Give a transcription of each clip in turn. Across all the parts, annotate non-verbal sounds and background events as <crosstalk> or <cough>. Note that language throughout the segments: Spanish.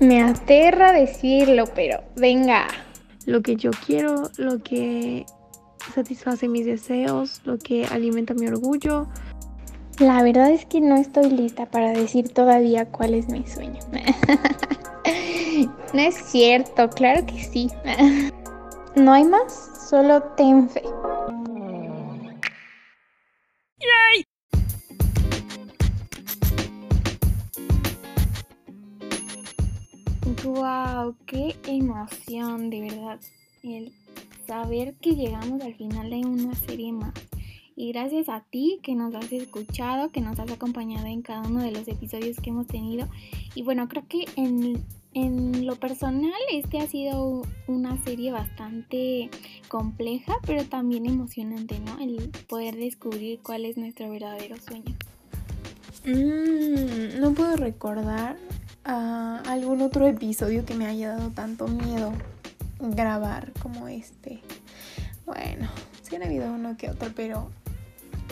Me aterra decirlo, pero venga. Lo que yo quiero, lo que satisface mis deseos, lo que alimenta mi orgullo. La verdad es que no estoy lista para decir todavía cuál es mi sueño. <laughs> no es cierto, claro que sí. <laughs> no hay más, solo ten fe. ¡Qué emoción, de verdad! El saber que llegamos al final de una serie más. Y gracias a ti que nos has escuchado, que nos has acompañado en cada uno de los episodios que hemos tenido. Y bueno, creo que en, en lo personal este ha sido una serie bastante compleja, pero también emocionante, ¿no? El poder descubrir cuál es nuestro verdadero sueño. Mm, no puedo recordar algún otro episodio que me haya dado tanto miedo grabar como este. Bueno, sí han habido uno que otro, pero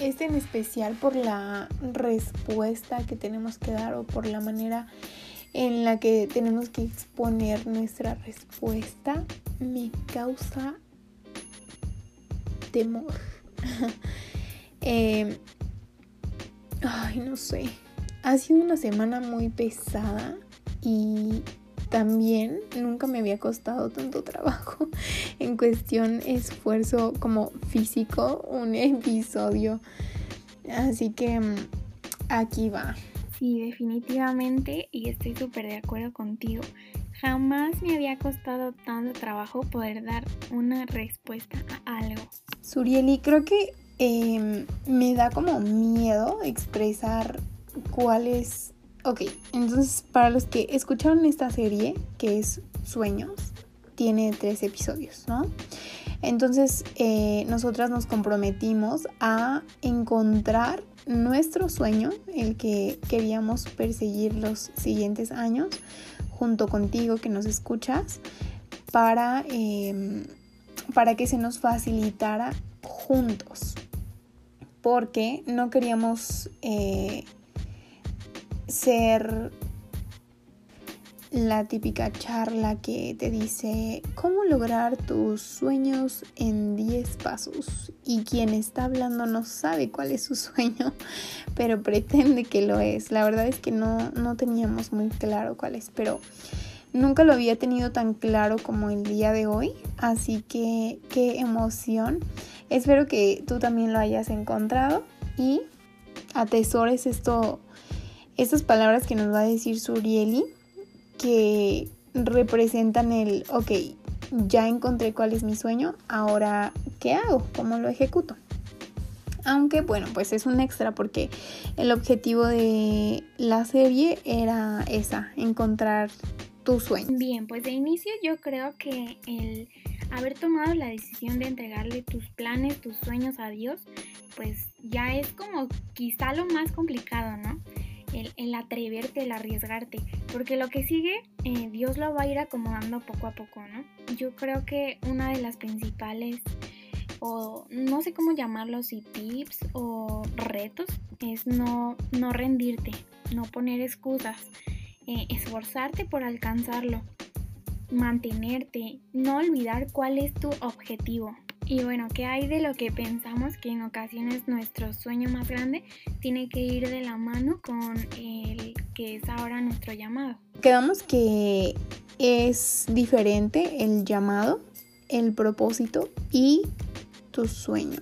este en especial por la respuesta que tenemos que dar o por la manera en la que tenemos que exponer nuestra respuesta me causa temor. <laughs> eh, ay, no sé. Ha sido una semana muy pesada y también nunca me había costado tanto trabajo <laughs> en cuestión esfuerzo como físico un episodio. Así que mm, aquí va. Sí, definitivamente y estoy súper de acuerdo contigo. Jamás me había costado tanto trabajo poder dar una respuesta a algo. Surieli, creo que em, me da como miedo expresar cuál es Ok, entonces para los que escucharon esta serie, que es Sueños, tiene tres episodios, ¿no? Entonces eh, nosotras nos comprometimos a encontrar nuestro sueño, el que queríamos perseguir los siguientes años, junto contigo que nos escuchas, para, em, para que se nos facilitara juntos. Porque no queríamos eh, ser la típica charla que te dice cómo lograr tus sueños en 10 pasos y quien está hablando no sabe cuál es su <laughs> sueño, pero pretende que lo es. La verdad es que no, no teníamos muy claro cuál es, pero nunca lo había tenido tan claro como el día de hoy, así que qué emoción. Espero que tú también lo hayas encontrado y atesores esto estas palabras que nos va a decir Surieli, que representan el, ok, ya encontré cuál es mi sueño, ahora, ¿qué hago? ¿Cómo lo ejecuto? Aunque bueno, pues es un extra porque el objetivo de la serie era esa, encontrar tu sueño. Bien, pues de inicio yo creo que el haber tomado la decisión de entregarle tus planes, tus sueños a Dios, pues ya es como quizá lo más complicado, ¿no? El, atreverte, el arriesgarte, porque lo que sigue eh, Dios lo va a ir acomodando poco a poco, ¿no? Yo creo que una de las principales, o no sé cómo llamarlo, si tips o retos, es no, no rendirte, no poner excusas, eh, esforzarte por alcanzarlo, mantenerte, no olvidar cuál es tu objetivo, y bueno, ¿qué hay de lo que pensamos que en ocasiones nuestro sueño más grande tiene que ir de la mano con el que es ahora nuestro llamado? Quedamos que es diferente el llamado, el propósito y tu sueño.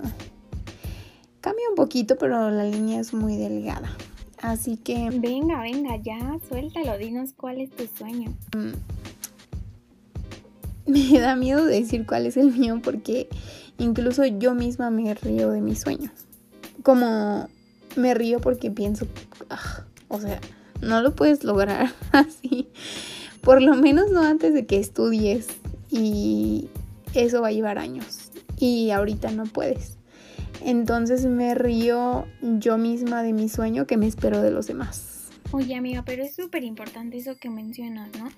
Cambia un poquito, pero la línea es muy delgada. Así que... Venga, venga, ya, suéltalo, dinos cuál es tu sueño. Mm, <laughs> me da miedo decir cuál es el mío porque incluso yo misma me río de mi sueño. Como me río porque pienso, ah, o sea, no lo puedes lograr <laughs> así. Por lo menos no antes de que estudies y eso va a llevar años y ahorita no puedes. Entonces me río yo misma de mi sueño que me espero de los demás. Oye amiga, pero es súper importante eso que mencionas, ¿no?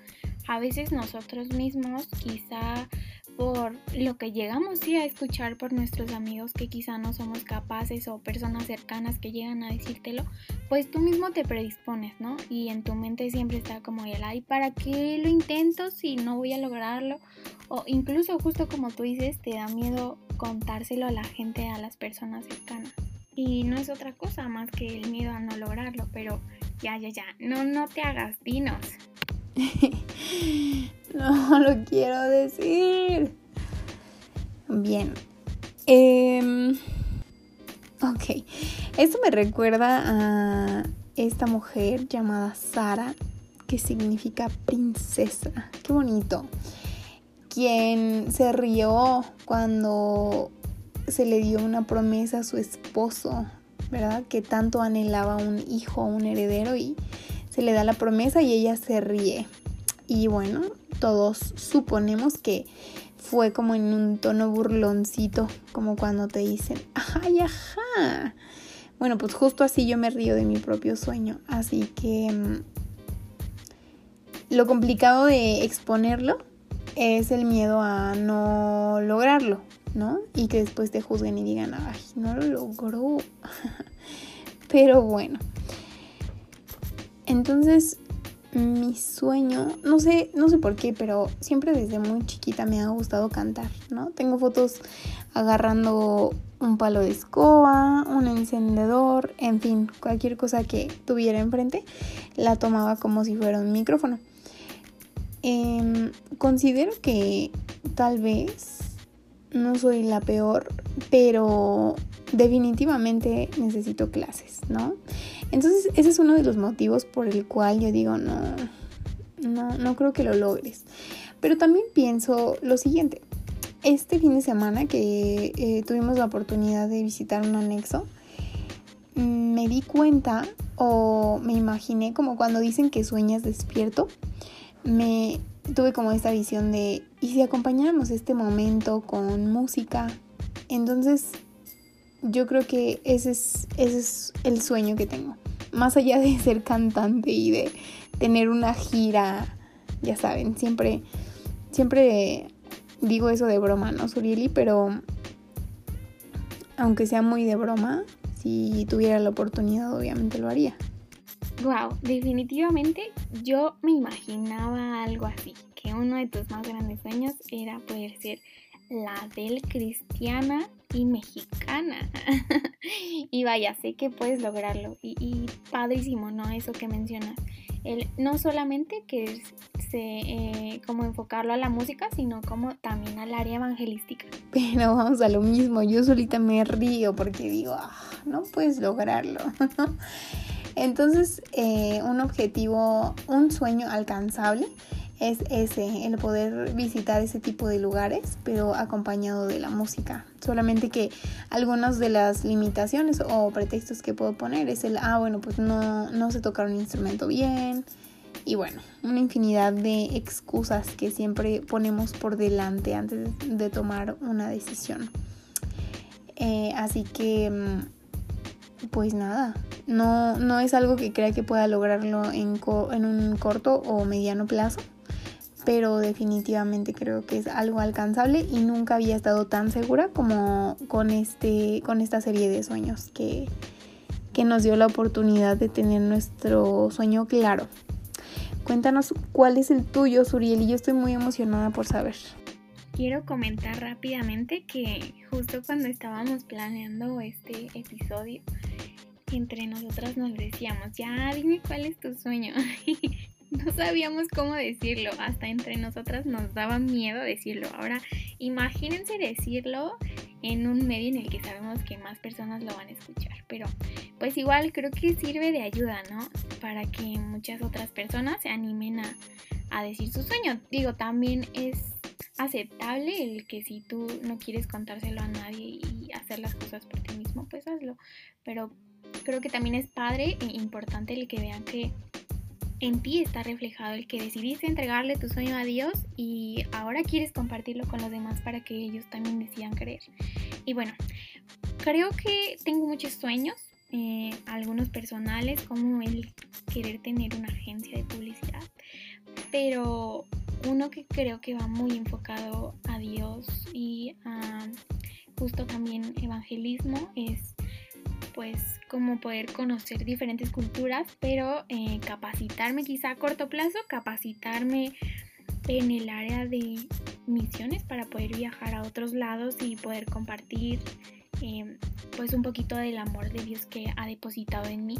a veces nosotros mismos quizá por lo que llegamos sí a escuchar por nuestros amigos que quizá no somos capaces o personas cercanas que llegan a decírtelo, pues tú mismo te predispones, ¿no? Y en tu mente siempre está como el, ay, ¿para qué lo intento si no voy a lograrlo? O incluso justo como tú dices, te da miedo contárselo a la gente, a las personas cercanas. Y no es otra cosa más que el miedo a no lograrlo, pero ya, ya, ya, no, no te hagas, dinos. <laughs> no lo quiero decir. Bien. Em, ok. Esto me recuerda a esta mujer llamada Sara, que significa princesa. Qué bonito. Quien se rió cuando se le dio una promesa a su esposo, ¿verdad? Que tanto anhelaba un hijo, un heredero y se le da la promesa y ella se ríe. Y bueno, todos suponemos que fue como en un tono burloncito, como cuando te dicen, ¡ay, ajá! Bueno, pues justo así yo me río de mi propio sueño. Así que mm, lo complicado de exponerlo es el miedo a no lograrlo, ¿no? Y que después te juzguen y digan, ay, no lo logró. <laughs> Pero bueno, entonces, mi sueño, no sé, no sé por qué, pero siempre desde muy chiquita me ha gustado cantar, ¿no? Tengo fotos agarrando un palo de escoba, un encendedor, en fin, cualquier cosa que tuviera enfrente, la tomaba como si fuera un micrófono. Em, considero que tal vez no soy la peor, pero definitivamente necesito clases, ¿no? Entonces ese es uno de los motivos por el cual yo digo, no, no, no creo que lo logres. Pero también pienso lo siguiente, este fin de semana que eh, tuvimos la oportunidad de visitar un anexo, me di cuenta o me imaginé como cuando dicen que sueñas despierto, me tuve como esta visión de, ¿y si acompañáramos este momento con música? Entonces yo creo que ese es, ese es el sueño que tengo. Más allá de ser cantante y de tener una gira, ya saben, siempre, siempre digo eso de broma, ¿no, Surieli? Pero aunque sea muy de broma, si tuviera la oportunidad, obviamente lo haría. Wow, definitivamente yo me imaginaba algo así, que uno de tus más grandes sueños era poder ser la del cristiana y mexicana. <laughs> y vaya, sé que puedes lograrlo. Y, padrísimo, ¿no? Eso que mencionas. El, no solamente que se, eh, como enfocarlo a la música, sino como también al área evangelística. <laughs> Pero vamos a lo mismo, yo solita me río porque digo, ah, no puedes lograrlo. <laughs> Entonces, eh, un objetivo, un sueño alcanzable es ese, el poder visitar ese tipo de lugares, pero acompañado de la música. Solamente que algunas de las limitaciones o pretextos que puedo poner es el, ah, bueno, pues no, no sé tocar un instrumento bien. Y bueno, una infinidad de excusas que siempre ponemos por delante antes de tomar una decisión. Eh, así que, mm, pues nada, no, no es algo que crea que pueda lograrlo en, en un corto o mediano plazo pero definitivamente creo que es algo alcanzable y nunca había estado tan segura como con, este, con esta serie de sueños que, que nos dio la oportunidad de tener nuestro sueño claro. Cuéntanos cuál es el tuyo, Suriel, y yo estoy muy emocionada por saber. Quiero comentar rápidamente que justo cuando estábamos planeando este episodio, entre nosotras nos decíamos, ya dime cuál es tu sueño. <laughs> no sabíamos cómo decirlo, hasta entre nosotras nos daba miedo decirlo. Ahora, imagínense decirlo en un medio en el que sabemos que más personas lo van a escuchar, pero pues igual creo que sirve de ayuda, ¿no? Para que muchas otras personas se animen a, a decir su sueño. Digo, también es aceptable el que si tú no quieres contárselo a nadie y hacer las cosas por ti mismo, pues hazlo. Pero creo que también es padre e importante el que vean que en ti está reflejado el que decidiste entregarle tu sueño a Dios y ahora quieres compartirlo con los demás para que ellos también decidan creer. Y bueno, creo que tengo muchos sueños, eh, algunos personales como el querer tener una agencia de publicidad, pero uno que creo que va muy enfocado a Dios y justo también evangelismo es pues como poder conocer diferentes culturas, pero eh, capacitarme quizá a corto plazo, capacitarme en el área de misiones para poder viajar a otros lados y poder compartir eh, pues un poquito del amor de Dios que ha depositado en mí.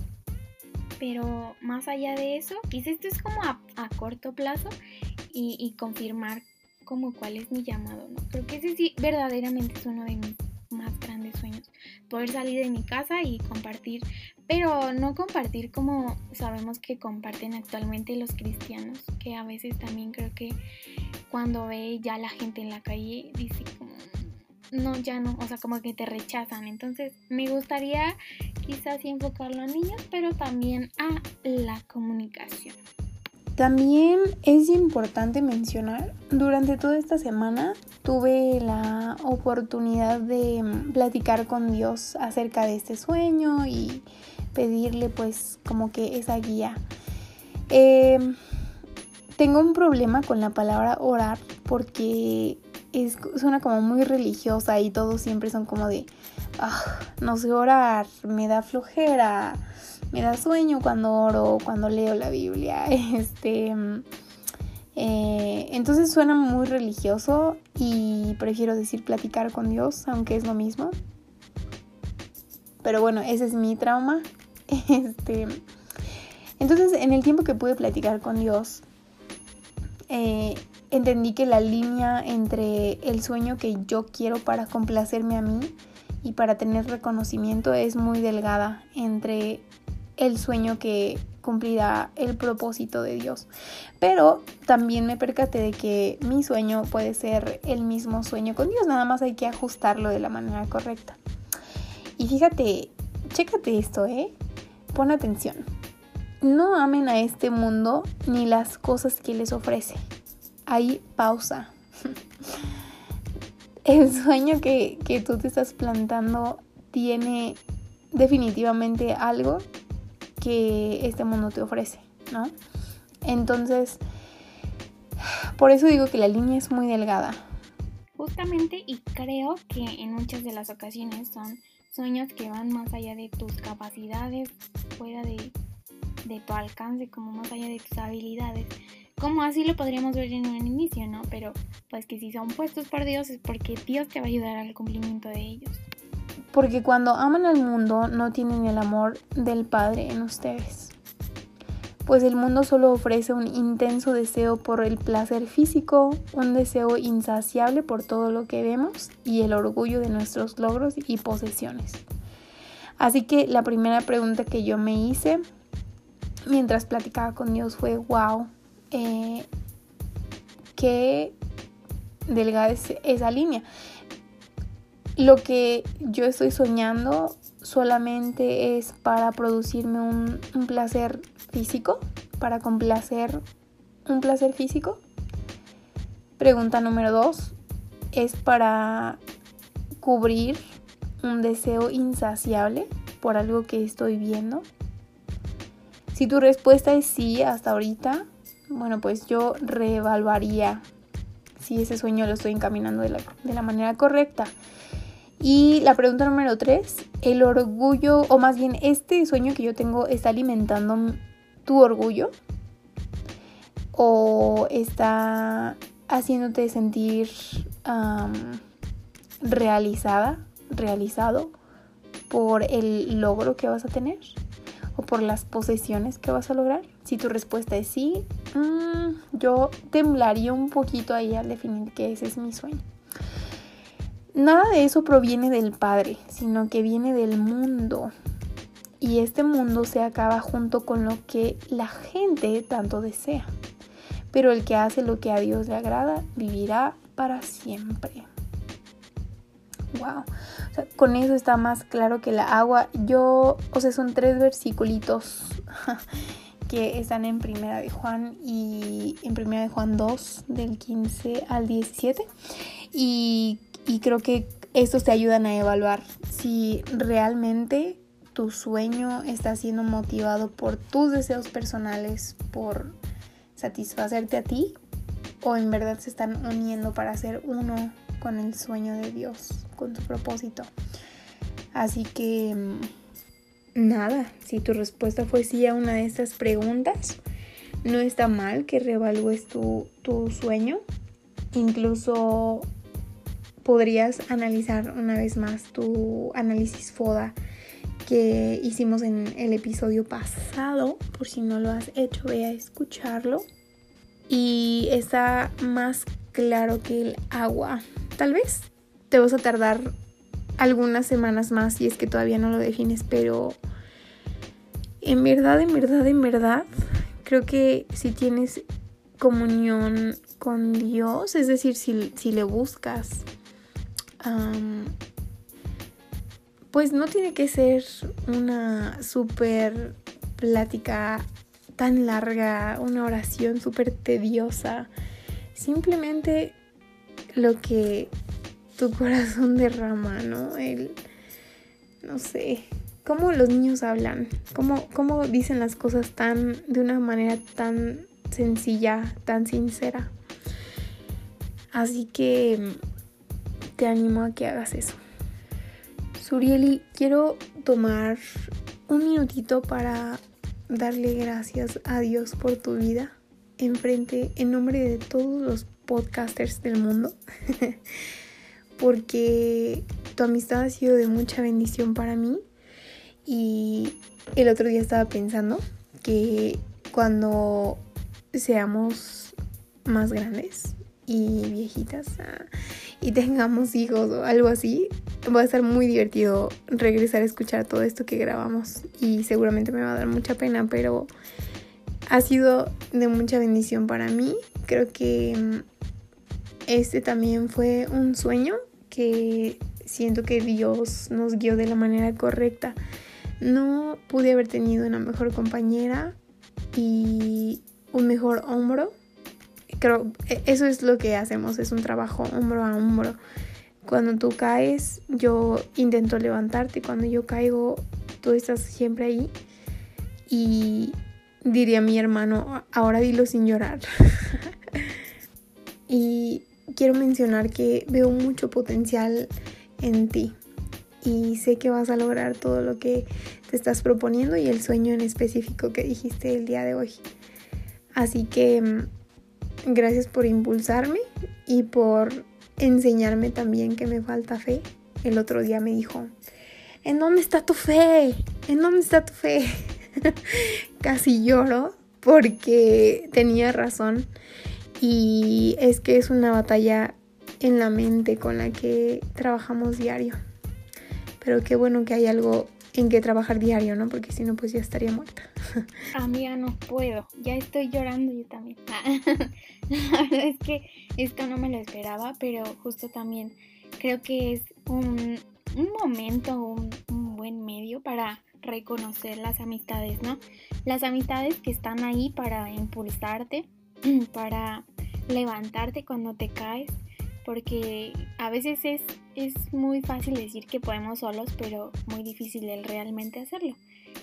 Pero más allá de eso, quizá esto es como a, corto plazo y, y, confirmar como cuál es mi llamado, ¿no? Creo que ese sí verdaderamente es uno de mis más grandes sueños. Poder salir de mi casa y compartir, pero no compartir como sabemos que comparten actualmente los cristianos, que a veces también creo que cuando ve ya la gente en la calle dice como, no, ya no, o sea, como que te rechazan. Entonces me gustaría quizás enfocarlo a niños, pero también a la comunicación. También es importante mencionar, durante toda esta semana tuve la oportunidad de mm, platicar con Dios acerca de este sueño y pedirle pues como que esa guía. Em, tengo un problema con la palabra orar porque es, suena como muy religiosa y todos siempre son como de, ah, no sé orar, me da flojera me da sueño cuando oro, cuando leo la Biblia. <laughs> Este, eh, entonces suena muy religioso y prefiero decir platicar con Dios, aunque es lo mismo. Pero bueno, ese es mi trauma. <laughs> Este, entonces, en el tiempo que pude platicar con Dios, eh, entendí que la línea entre el sueño que yo quiero para complacerme a mí y para tener reconocimiento es muy delgada entre el sueño que cumplirá el propósito de Dios. Pero también me percaté de que mi sueño puede ser el mismo sueño con Dios, nada más hay que ajustarlo de la manera correcta. Y fíjate, chécate esto, ¿eh? Pon atención. No amen a este mundo ni las cosas que les ofrece. Ahí pausa. <laughs> El sueño que, que tú te estás plantando tiene definitivamente algo que este mundo te ofrece, ¿no? Entonces, por eso digo que la línea es muy delgada. Justamente y creo que en muchas de las ocasiones son sueños que van más allá de tus capacidades, fuera de, de tu alcance, como más allá de tus habilidades. Como así lo podríamos ver en un inicio, ¿no? Pero pues que si son puestos por Dios es porque Dios te va a ayudar al cumplimiento de ellos porque cuando aman al mundo no tienen el amor del Padre en ustedes. Pues el mundo solo ofrece un intenso deseo por el placer físico, un deseo insaciable por todo lo que vemos y el orgullo de nuestros logros y posesiones. Así que la primera pregunta que yo me hice mientras platicaba con Dios fue, wow, eh, qué delgada es esa línea lo que yo estoy soñando solamente es para producirme un, placer físico, para complacer un placer físico. Pregunta número dos, es para cubrir un deseo insaciable por algo que estoy viendo. Si tu respuesta es sí hasta ahorita, bueno, pues yo reevaluaría si ese sueño lo estoy encaminando de la, de la manera correcta. Y la pregunta número tres, el orgullo, o más bien este sueño que yo tengo está alimentando tu orgullo o está haciéndote sentir realizada, realizado por el logro que vas a tener o por las posesiones que vas a lograr. Si tu respuesta es sí, mm, yo temblaría un poquito ahí al definir que ese es mi sueño. Nada de eso proviene del Padre, sino que viene del mundo. Y este mundo se acaba junto con lo que la gente tanto desea. Pero el que hace lo que a Dios le agrada vivirá para siempre. Wow. con eso está más claro que la agua. Yo, o sea, son tres versículos <laughs> que están en Primera de Juan y en Primera de Juan 2 del 15 al 17 y y creo que estos te ayudan a evaluar si realmente tu sueño está siendo motivado por tus deseos personales, por satisfacerte a ti, o en verdad se están uniendo para ser uno con el sueño de Dios, con tu propósito. Así que mm, nada, si tu respuesta fue sí a una de estas preguntas, no está mal que reevalúes tu, tu sueño. Incluso podrías analizar una vez más tu análisis FODA que hicimos en el episodio pasado. Por si no lo has hecho, ve a escucharlo. Y está más claro que el agua. Tal vez te vas a tardar algunas semanas más si es que todavía no lo defines, pero en verdad, en verdad, en verdad, creo que si tienes comunión con Dios, es decir, si, si le buscas, pues no tiene que ser una súper plática tan larga, una oración súper tediosa. Simplemente lo que tu corazón derrama, ¿no? El, no sé, cómo los niños hablan, cómo, cómo dicen las cosas tan, de una manera tan sencilla, tan sincera. Así que te animo a que hagas eso. Surieli, quiero tomar un minutito para darle gracias a Dios por tu vida en frente, en nombre de todos los podcasters del mundo, <laughs> porque tu amistad ha sido de mucha bendición para mí y el otro día estaba pensando que cuando seamos más grandes y viejitas, ah, y tengamos hijos o algo así, va a estar muy divertido regresar a escuchar todo esto que grabamos y seguramente me va a dar mucha pena, pero ha sido de mucha bendición para mí. Creo que mm, este también fue un sueño que siento que Dios nos guió de la manera correcta. No pude haber tenido una mejor compañera y un mejor hombro creo, e, eso es lo que hacemos, es un trabajo hombro a hombro. Cuando tú caes, yo intento levantarte, cuando yo caigo, tú estás siempre ahí. Y diría mi hermano, ahora dilo sin llorar. <laughs> y quiero mencionar que veo mucho potencial en ti y sé que vas a lograr todo lo que te estás proponiendo y el sueño en específico que dijiste el día de hoy. Así que mm, Gracias por impulsarme y por enseñarme también que me falta fe. El otro día me dijo, ¿en dónde está tu fe? ¿En dónde está tu fe? <laughs> Casi lloro porque tenía razón y es que es una batalla en la mente con la que trabajamos diario. Pero qué bueno que hay algo en que trabajar diario, ¿no? Porque si no, pues ya estaría muerta. Amiga, no puedo. Ya estoy llorando yo también. <laughs> La verdad es que esto no me lo esperaba, pero justo también creo que es un, momento, un, un buen medio para reconocer las amistades, ¿no? Las amistades que están ahí para impulsarte, <clears throat> para levantarte cuando te caes, porque a veces es, es muy fácil decir que podemos solos, pero muy difícil el realmente hacerlo.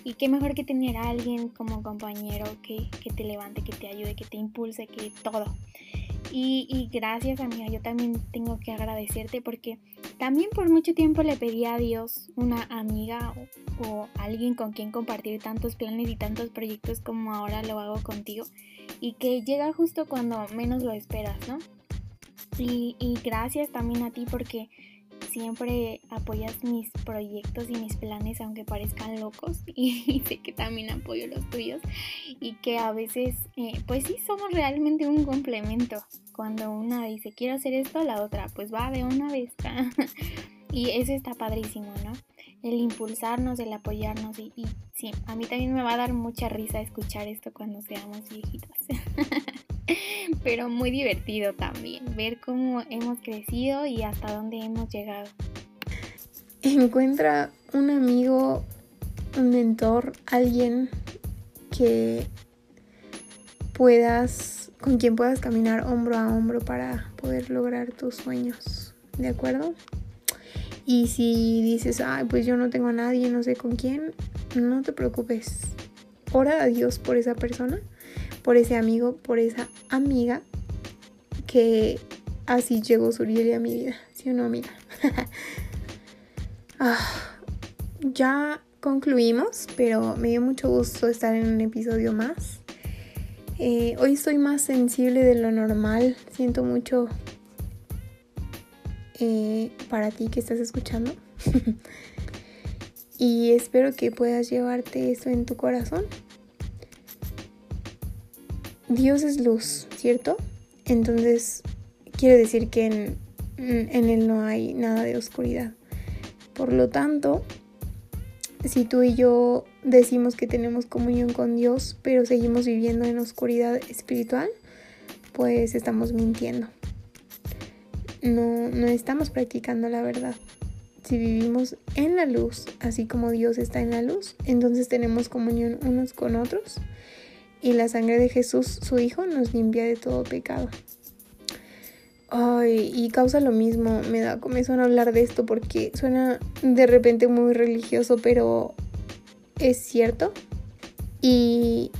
Y qué mejor que tener a alguien como compañero que, te levante, que te ayude, que te impulse, que todo. Y, y, gracias amiga, yo también tengo que agradecerte porque también por mucho tiempo le pedí a Dios una amiga o, o, alguien con quien compartir tantos planes y tantos proyectos como ahora lo hago contigo y que llega justo cuando menos lo esperas, ¿no? Y, gracias también a ti porque siempre apoyas mis proyectos y mis planes aunque parezcan locos <laughs> y sé que también apoyo los tuyos y que a veces eh, pues sí somos realmente un complemento. Cuando una dice quiero hacer esto la otra pues va de una vez. <laughs> Y eso está padrísimo no el impulsarnos el apoyarnos y, y sí a mí también me va a dar mucha risa escuchar esto cuando seamos viejitos <laughs> <laughs> pero muy divertido también ver cómo hemos crecido y hasta dónde hemos llegado. Encuentra un amigo, un mentor, alguien que puedas, con quien puedas caminar hombro a hombro para poder lograr tus sueños, ¿de acuerdo? Y si dices, ay, pues yo no tengo a nadie, no sé con quién, no te preocupes. Ora a Dios por esa persona, por ese amigo, por esa amiga que así llegó Suriel a mi vida. <laughs> ¿Sí o no, amiga? <laughs> ah, ya concluimos, pero me dio mucho gusto estar en un episodio más. Eh, hoy estoy más sensible de lo normal, siento mucho eh, para ti que estás escuchando. <laughs> y espero que puedas llevarte esto en tu corazón. Dios es luz, ¿cierto? Entonces, quiere decir que en, Él no hay nada de oscuridad. Por lo tanto, si tú y yo decimos que tenemos comunión con Dios, pero seguimos viviendo en oscuridad espiritual, pues estamos mintiendo. No, no estamos practicando la verdad. Si vivimos en la luz, así como Dios está en la luz, entonces tenemos comunión unos con otros y la sangre de Jesús, su Hijo, nos limpia de todo pecado. Ay, y causa lo mismo, me da comezón hablar de esto porque suena de repente muy religioso, pero es cierto. Y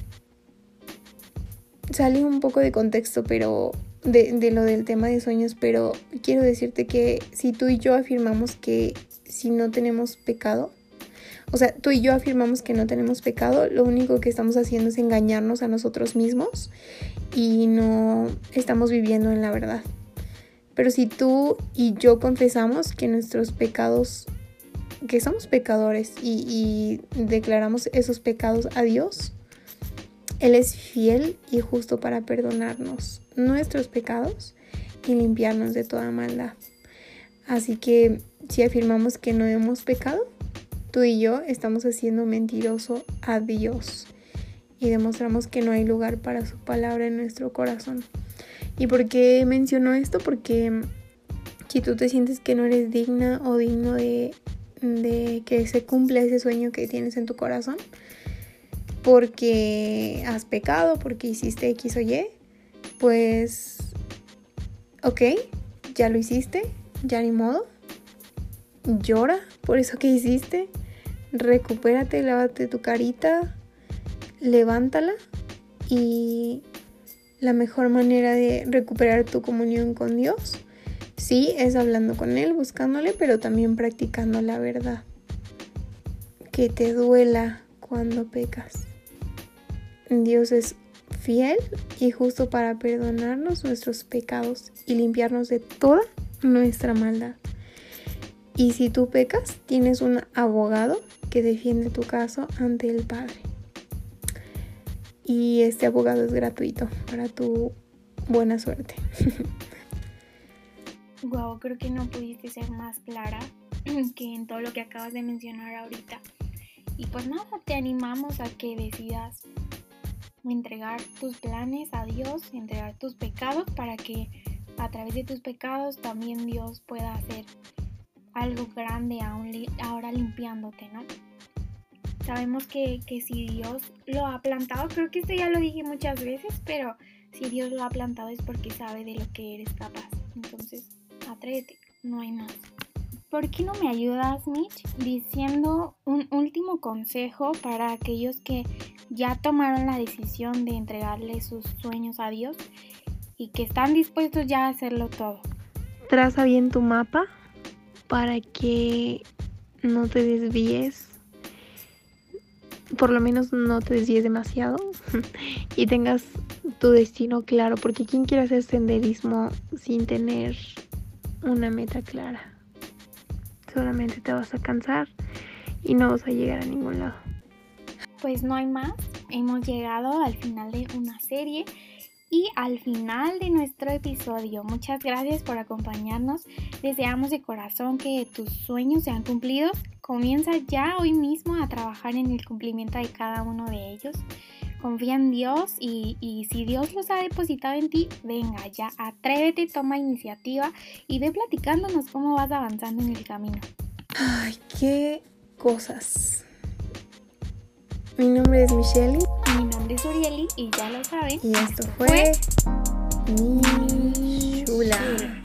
salí un poco de contexto, pero de, lo del tema de sueños, pero quiero decirte que si tú y yo afirmamos que si no tenemos pecado, o sea, tú y yo afirmamos que no tenemos pecado, lo único que estamos haciendo es engañarnos a nosotros mismos y no estamos viviendo en la verdad. Pero si tú y yo confesamos que nuestros pecados, que somos pecadores y, declaramos esos pecados a Dios, Él es fiel y justo para perdonarnos nuestros pecados y limpiarnos de toda maldad. Así que si afirmamos que no hemos pecado, tú y yo estamos haciendo mentiroso a Dios y demostramos que no hay lugar para su palabra en nuestro corazón. ¿Y por qué menciono esto? Porque si tú te sientes que no eres digna o digno de, que se cumpla ese sueño que tienes en tu corazón, porque has pecado, porque hiciste X o Y, pues, ok, ya lo hiciste, ya ni modo. Llora por eso que hiciste, recupérate, lávate tu carita, levántala y la mejor manera de recuperar tu comunión con Dios, sí, es hablando con Él, buscándole, pero también practicando la verdad. Que te duela cuando pecas. Dios es fiel y justo para perdonarnos nuestros pecados y limpiarnos de toda nuestra maldad. Y si tú pecas, tienes un abogado que defiende tu caso ante el Padre y este abogado es gratuito para tu buena suerte. <laughs> Wow, creo que no pudiste ser más clara <clears throat> que en todo lo que acabas de mencionar ahorita. Y pues nada, te animamos a que decidas entregar tus planes a Dios, entregar tus pecados para que a través de tus pecados también Dios pueda hacer algo grande ahora limpiándote, ¿no? Sabemos que, si Dios lo ha plantado, creo que esto ya lo dije muchas veces, pero si Dios lo ha plantado es porque sabe de lo que eres capaz. Entonces, atrévete, no hay más. ¿Por qué no me ayudas, Mitch, diciendo un último consejo para aquellos que ya tomaron la decisión de entregarle sus sueños a Dios y que están dispuestos ya a hacerlo todo? Traza bien tu mapa para que no te desvíes por lo menos no te desvíes demasiado <laughs> y tengas tu destino claro, porque ¿quién quiere hacer senderismo sin tener una meta clara? Solamente te vas a cansar y no vas a llegar a ningún lado. Pues no hay más, hemos llegado al final de una serie y al final de nuestro episodio. Muchas gracias por acompañarnos. Deseamos de corazón que tus sueños sean cumplidos. Comienza ya hoy mismo a trabajar en el cumplimiento de cada uno de ellos. Confía en Dios y, si Dios los ha depositado en ti, venga ya, atrévete, toma iniciativa y ve platicándonos cómo vas avanzando en el camino. Ay, qué cosas. Mi nombre es Michelle. Mi nombre es Urieli y ya lo saben. Y esto, fue, Mi Chula.